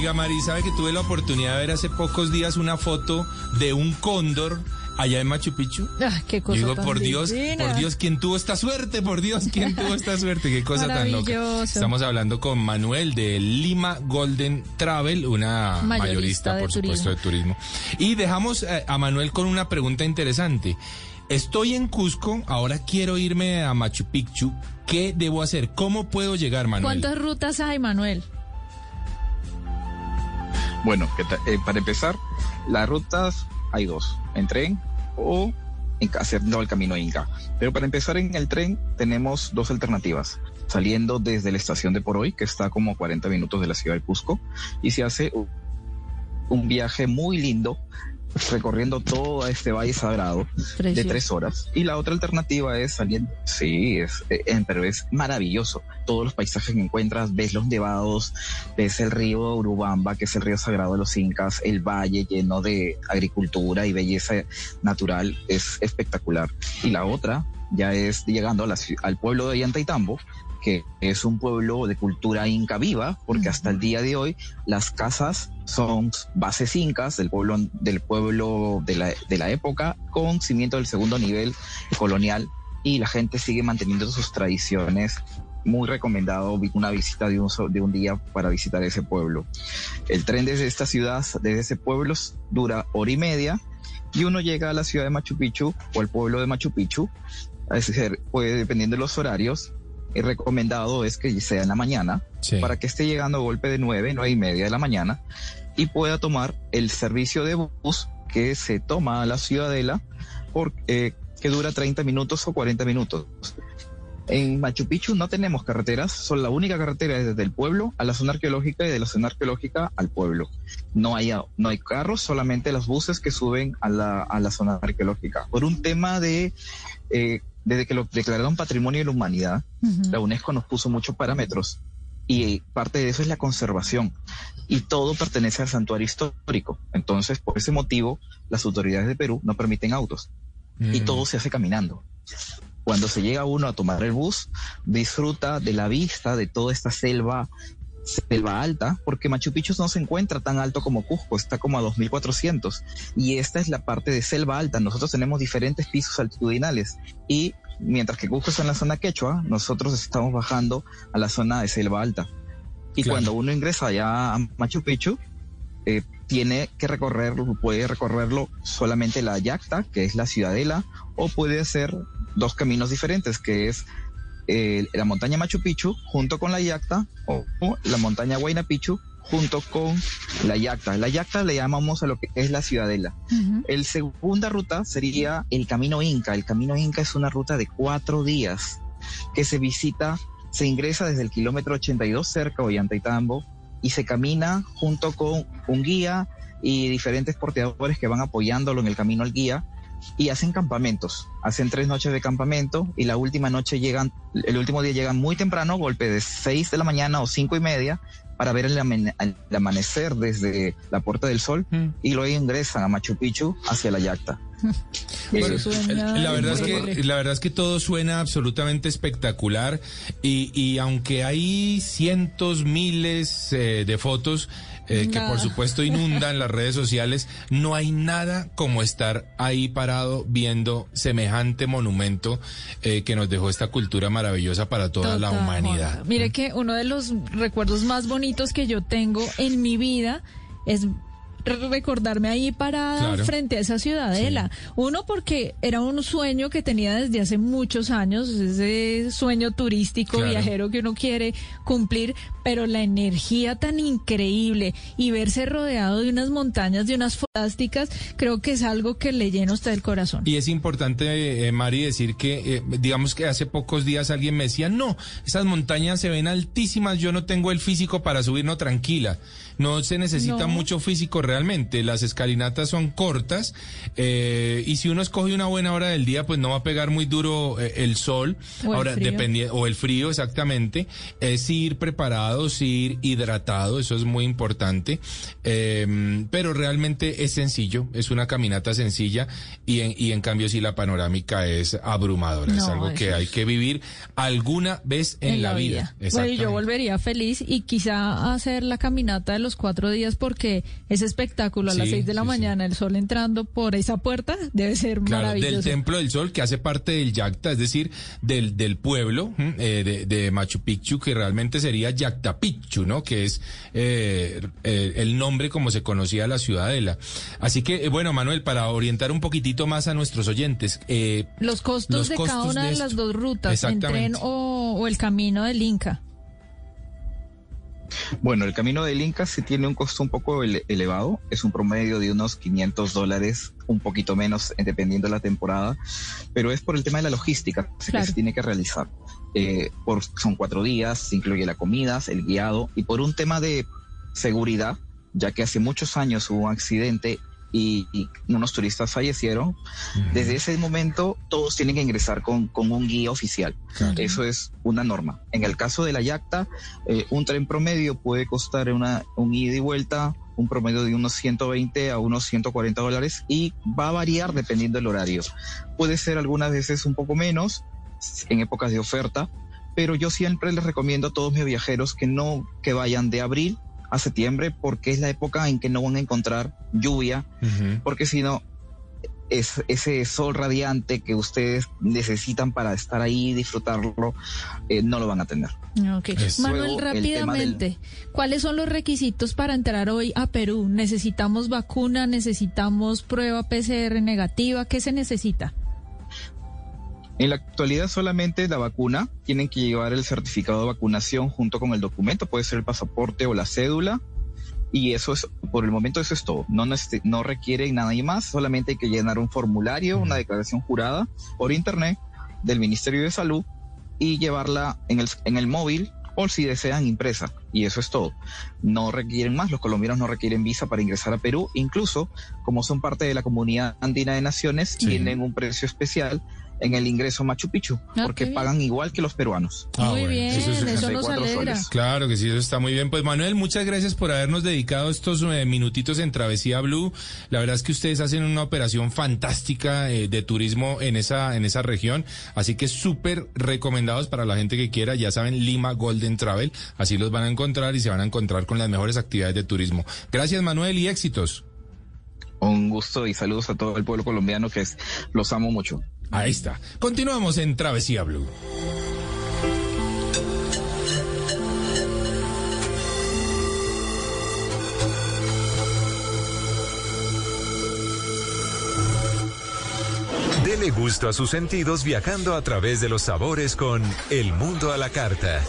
Oiga, Mari, ¿sabe que tuve la oportunidad de ver hace pocos días una foto de un cóndor allá en Machu Picchu? Ah, qué Yo cosa digo, tan por Dios, por Dios, ¿quién tuvo esta suerte? Por Dios, ¿quién tuvo esta suerte? Qué cosa tan loca. Estamos hablando con Manuel de Lima Golden Travel, una Mayorista por supuesto, de turismo. Y dejamos eh, a Manuel con una pregunta interesante. Estoy en Cusco, ahora quiero irme a Machu Picchu. ¿Qué debo hacer? ¿Cómo puedo llegar, Manuel? ¿Cuántas rutas hay, Manuel? Bueno, ¿qué tal? Eh, para empezar, las rutas hay dos, en tren o en, haciendo el camino Inca. Pero para empezar en el tren tenemos dos alternativas. Saliendo desde la estación de Poroy, que está como a 40 minutos de la ciudad de Cusco, y se hace un viaje muy lindo recorriendo todo este valle sagrado de tres horas. Y la otra alternativa es saliendo, sí, es, eh, en- pero es maravilloso. Todos los paisajes que encuentras, ves los nevados, ves el río Urubamba, que es el río sagrado de los incas, el valle lleno de agricultura y belleza natural, es espectacular. Y la otra ya es llegando a la ci- al pueblo de Yantaitambo, que es un pueblo de cultura inca viva, porque hasta el día de hoy las casas son bases incas del pueblo, del pueblo de la, de la época con cimiento del segundo nivel colonial y la gente sigue manteniendo sus tradiciones. Muy recomendado una visita de un, de un día para visitar ese pueblo. El tren desde esta ciudad, desde ese pueblo, dura hora y media y uno llega a la ciudad de Machu Picchu o al pueblo de Machu Picchu. Es decir, pues, dependiendo de los horarios, recomendado es que sea en la mañana para que esté llegando a golpe de nueve, nueve y media de la mañana y pueda tomar el servicio de bus que se toma a la ciudadela por, eh, que dura 30 minutos o 40 minutos. En Machu Picchu no tenemos carreteras, son la única carretera es desde el pueblo a la zona arqueológica y de la zona arqueológica al pueblo. No hay, no hay carros, solamente los buses que suben a la, a la zona arqueológica. Por un tema de, eh, desde que lo declararon Patrimonio de la Humanidad, la UNESCO nos puso muchos parámetros y parte de eso es la conservación y todo pertenece al santuario histórico. Entonces, por ese motivo, las autoridades de Perú no permiten autos y Mm. todo se hace caminando. Cuando se llega uno a tomar el bus, disfruta de la vista de toda esta selva, selva alta, porque Machu Picchu no se encuentra tan alto como Cusco, está como a 2400. Y esta es la parte de selva alta. Nosotros tenemos diferentes pisos altitudinales y mientras que Cusco está en la zona quechua, nosotros estamos bajando a la zona de selva alta. Y Claro. cuando uno ingresa allá a Machu Picchu, eh, tiene que recorrerlo, puede recorrerlo solamente la Yacta, que es la ciudadela, o puede hacer dos caminos diferentes, que es eh, la montaña Machu Picchu junto con la Yacta, o, o la montaña Huayna Picchu junto con la Yacta. La Yacta le llamamos a lo que es la ciudadela. El segunda ruta sería el Camino Inca. El Camino Inca es una ruta de cuatro días que se visita, se ingresa desde el kilómetro 82 cerca de Ollantaytambo y se camina junto con un guía y diferentes porteadores que van apoyándolo en el camino al guía y hacen campamentos. Hacen tres noches de campamento y la última noche llegan, el último día llegan muy temprano, golpe de 6 de la mañana o cinco y media para ver el, amane- el amanecer desde la Puerta del Sol y luego ingresan a Machu Picchu hacia la Yacta. Bueno, la verdad es que la verdad es que todo suena absolutamente espectacular y, y aunque hay cientos miles eh, de fotos eh, que por supuesto inundan las redes sociales, no hay nada como estar ahí parado viendo semejante monumento eh, que nos dejó esta cultura maravillosa para toda la humanidad. Mire que uno de los recuerdos más bonitos que yo tengo en mi vida es recordarme ahí parada Claro. frente a esa ciudadela. Uno porque era un sueño que tenía desde hace muchos años, ese sueño turístico Claro. viajero que uno quiere cumplir, pero la energía tan increíble y verse rodeado de unas montañas, de unas fantásticas, creo que es algo que le llena usted el corazón. Y es importante, eh, Mari, decir que, eh, digamos que hace pocos días alguien me decía, no, esas montañas se ven altísimas, yo no tengo el físico para subir, no, tranquila. No se necesita No. mucho físico realmente, las escalinatas son cortas eh, y si uno escoge una buena hora del día, pues no va a pegar muy duro eh, el sol, O el ahora frío. dependi- o el frío exactamente, es ir ir hidratado, eso es muy importante, eh, pero realmente es sencillo, es una caminata sencilla y en, y en cambio sí la panorámica es abrumadora, es algo que hay que vivir alguna vez en, la, vida. Bueno, y Exactamente. yo volvería feliz y quizá hacer la caminata de los cuatro días porque ese espectáculo a las seis de la sí, sí. mañana, el sol entrando por esa puerta, debe ser Claro, del maravilloso. Templo del Sol, que hace parte del Yacta, es decir, del, del pueblo eh, de, de Machu Picchu, que realmente sería Yacta Picchu, ¿no? Que es eh, eh, el nombre como se conocía la ciudadela. Así que, eh, bueno, Manuel, para orientar un poquitito más a nuestros oyentes. eh, Los costos Los de cada una de las dos rutas, en tren o, o el camino del Inca. Bueno, el camino del Inca sí tiene un costo un poco ele- elevado, es un promedio de unos 500 dólares, un poquito menos dependiendo de la temporada, pero es por el tema de la logística que se tiene que realizar. Eh, por, son cuatro días, se incluye la comida, el guiado, y por un tema de seguridad, ya que hace muchos años hubo un accidente y, y unos turistas fallecieron, desde ese momento todos tienen que ingresar con, con un guía oficial. Eso es una norma. En el caso de la Yacta, eh, un tren promedio puede costar una, un ida y vuelta, un promedio de unos 120 a unos 140 dólares y va a variar dependiendo del horario. Puede ser algunas veces un poco menos en épocas de oferta, pero yo siempre les recomiendo a todos mis viajeros que no que vayan de abril a septiembre porque es la época en que no van a encontrar lluvia, porque si no es ese sol radiante que ustedes necesitan para estar ahí y disfrutarlo, eh, no lo van a tener. Manuel, luego del- rápidamente, ¿cuáles son los requisitos para entrar hoy a Perú? ¿Necesitamos vacuna? ¿Necesitamos prueba PCR negativa? ¿Qué se necesita? En la actualidad solamente la vacuna, tienen que llevar el certificado de vacunación junto con el documento, puede ser el pasaporte o la cédula, y eso es, por el momento eso es todo. No, no requiere nada más, solamente hay que llenar un formulario, una declaración jurada por internet del Ministerio de Salud y llevarla en el, en el móvil o si desean impresa. Y eso es todo. No requieren más, los colombianos no requieren visa para ingresar a Perú. Incluso, como son parte de la comunidad andina de naciones, tienen un precio especial en el ingreso Machu Picchu, porque bien. pagan igual que los peruanos. Ah, Muy bueno, bien, eso es eso nos 64 alegra. soles. Claro que sí, eso está muy bien. Pues Manuel, muchas gracias por habernos dedicado estos eh, minutitos en Travesía Blue. La verdad es que ustedes hacen una operación fantástica eh, de turismo en esa en esa región, así que súper recomendados para la gente que quiera. Ya saben, Lima Golden Travel, así los van a encontrar y se van a encontrar con las mejores actividades de turismo. Gracias Manuel y éxitos. Un gusto y saludos a todo el pueblo colombiano que es, los amo mucho. Ahí está. Continuamos en Travesía Blue. Dele gusto a sus sentidos viajando a través de los sabores con El Mundo a la Carta.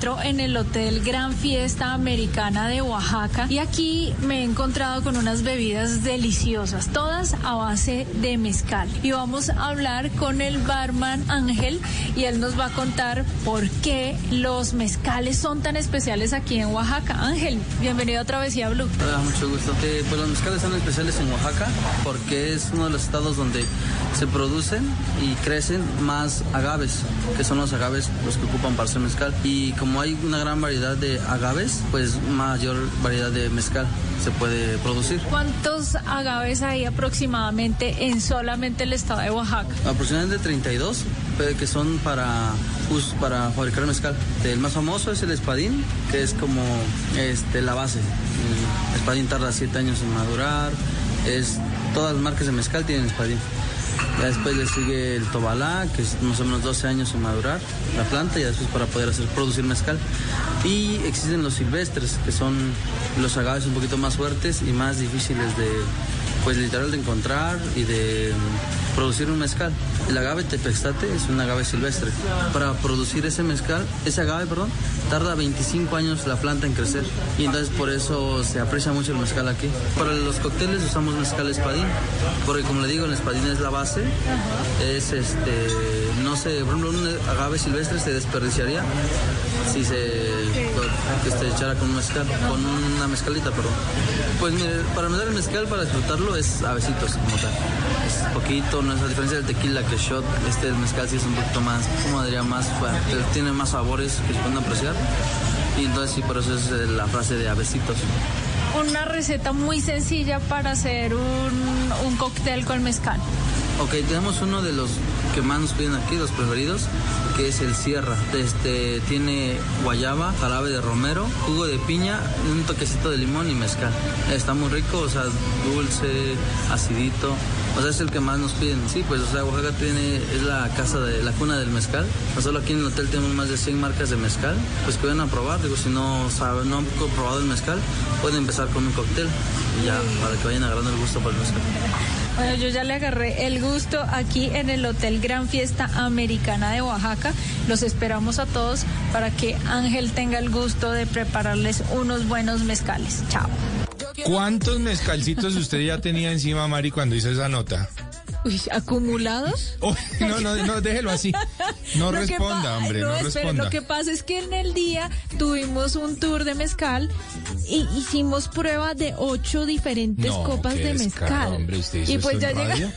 En el Hotel Gran Fiesta Americana de Oaxaca y aquí me he encontrado con unas bebidas deliciosas, todas a base de mezcal. Y vamos a hablar con el barman Ángel y él nos va a contar por qué los mezcales son tan especiales aquí en Oaxaca. Ángel, bienvenido a Travesía Blue. Hola, mucho gusto. Eh, pues los mezcales son especiales en Oaxaca porque es uno de los estados donde se producen y crecen más agaves, que son los agaves los que ocupan para hacer mezcal. Y como hay una gran variedad de agaves, pues mayor variedad de mezcal se puede producir. ¿Cuántos agaves hay aproximadamente en solamente el estado de Oaxaca? Aproximadamente 32 eh, que son para para fabricar mezcal. El más famoso es el espadín, que es como este la base. El espadín tarda 7 años en madurar. Es todas las marcas de mezcal tienen espadín. Ya después le sigue el tobalá, que es más o menos 12 años en madurar la planta y después para poder hacer producir mezcal. Y existen los silvestres, que son los agaves un poquito más fuertes y más difíciles de, pues literal de encontrar y de producir un mezcal. El agave tepextate es un agave silvestre. Para producir ese mezcal, ese agave, perdón, tarda 25 años la planta en crecer y entonces por eso se aprecia mucho el mezcal aquí. Para los cócteles usamos mezcal espadín, porque como le digo, el espadín es la base, es este, no sé, por ejemplo, un agave silvestre se desperdiciaría si se que se echara con un mezcal, con una mezcalita, perdón. Pues mire, para mezclar el mezcal, para disfrutarlo, es a besitos como tal. Es poquito, no es a diferencia del tequila que shot, este el mezcal sí es un poquito más, como diría, más fuerte, tiene más sabores que se pueden apreciar. Y entonces sí, por eso es eh, la frase de a besitos. Una receta muy sencilla para hacer un, un cóctel con mezcal. Ok, tenemos uno de los que más nos piden aquí, los preferidos, que es el Sierra. Este tiene guayaba, jarabe de romero, jugo de piña, un toquecito de limón y mezcal. Está muy rico, o sea, dulce, acidito. O sea, es el que más nos piden. Sí, pues, o sea, Oaxaca tiene, es la casa de la cuna del mezcal. No solo aquí en el hotel tenemos más de 100 marcas de mezcal. Pues que vayan a probar. Digo, si no saben, no han probado el mezcal, pueden empezar con un cóctel y ya, para que vayan agarrando el gusto por el mezcal. Bueno, yo ya le agarré el gusto aquí en el Hotel Gran Fiesta Americana de Oaxaca. Los esperamos a todos para que Ángel tenga el gusto de prepararles unos buenos mezcales. Chao. ¿Cuántos mezcalcitos usted ya tenía encima, Mari, cuando hizo esa nota? Uy, ¿acumulados? Uy, no, no, no, déjelo así. No que responda, hombre, no, espere, responda. Lo que pasa es que en el día tuvimos un tour de mezcal y hicimos prueba de ocho diferentes No, copas de mezcal. hombre, usted hizo y pues ya llega.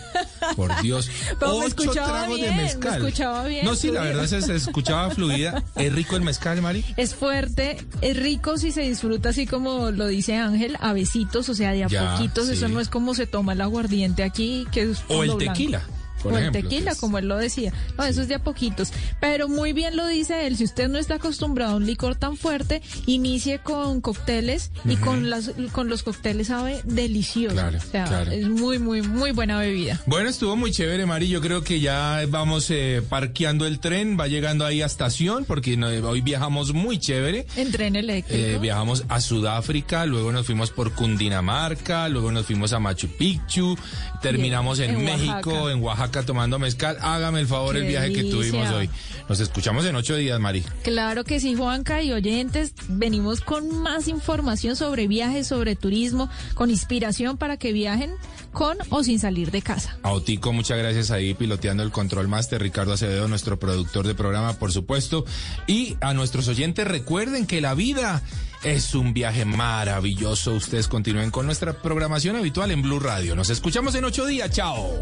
Por Dios. Pero me Ocho escuchaba tragos bien, de me mezcal. escuchaba bien, No, sí, la verdad se, se escuchaba fluida. ¿Es rico el mezcal, Mari? Es fuerte, es rico si se disfruta así como lo dice Ángel, a besitos, o sea, de a Ya, poquitos. sí. Eso no es como se toma el aguardiente aquí, que es O el tequila. Por o el tequila, como él lo decía. No, eso es de a poquitos. Pero muy bien lo dice él, si usted no está acostumbrado a un licor tan fuerte, inicie con cócteles y con, las, con los cócteles sabe delicioso. Claro, o sea, claro. es muy, muy, muy buena bebida. Bueno, estuvo muy chévere, Mari. Yo creo que ya vamos eh, parqueando el tren, va llegando ahí a estación, porque no- hoy viajamos muy chévere. En tren eléctrico. Eh, viajamos a Sudáfrica, luego nos fuimos por Cundinamarca, luego nos fuimos a Machu Picchu, terminamos Bien, en, en México, en Oaxaca tomando mezcal. Hágame el favor Qué el viaje que tuvimos hoy. Nos escuchamos en ocho días, Mari. Claro que sí, Juanca y oyentes, venimos con más información sobre viajes, sobre turismo, con inspiración para que viajen con o sin salir de casa. A Otico, muchas gracias ahí piloteando el Control Master, Ricardo Acevedo, nuestro productor de programa, por supuesto. Y a nuestros oyentes, recuerden que la vida es un viaje maravilloso. Ustedes continúen con nuestra programación habitual en Blue Radio. Nos escuchamos en ocho días. Chao.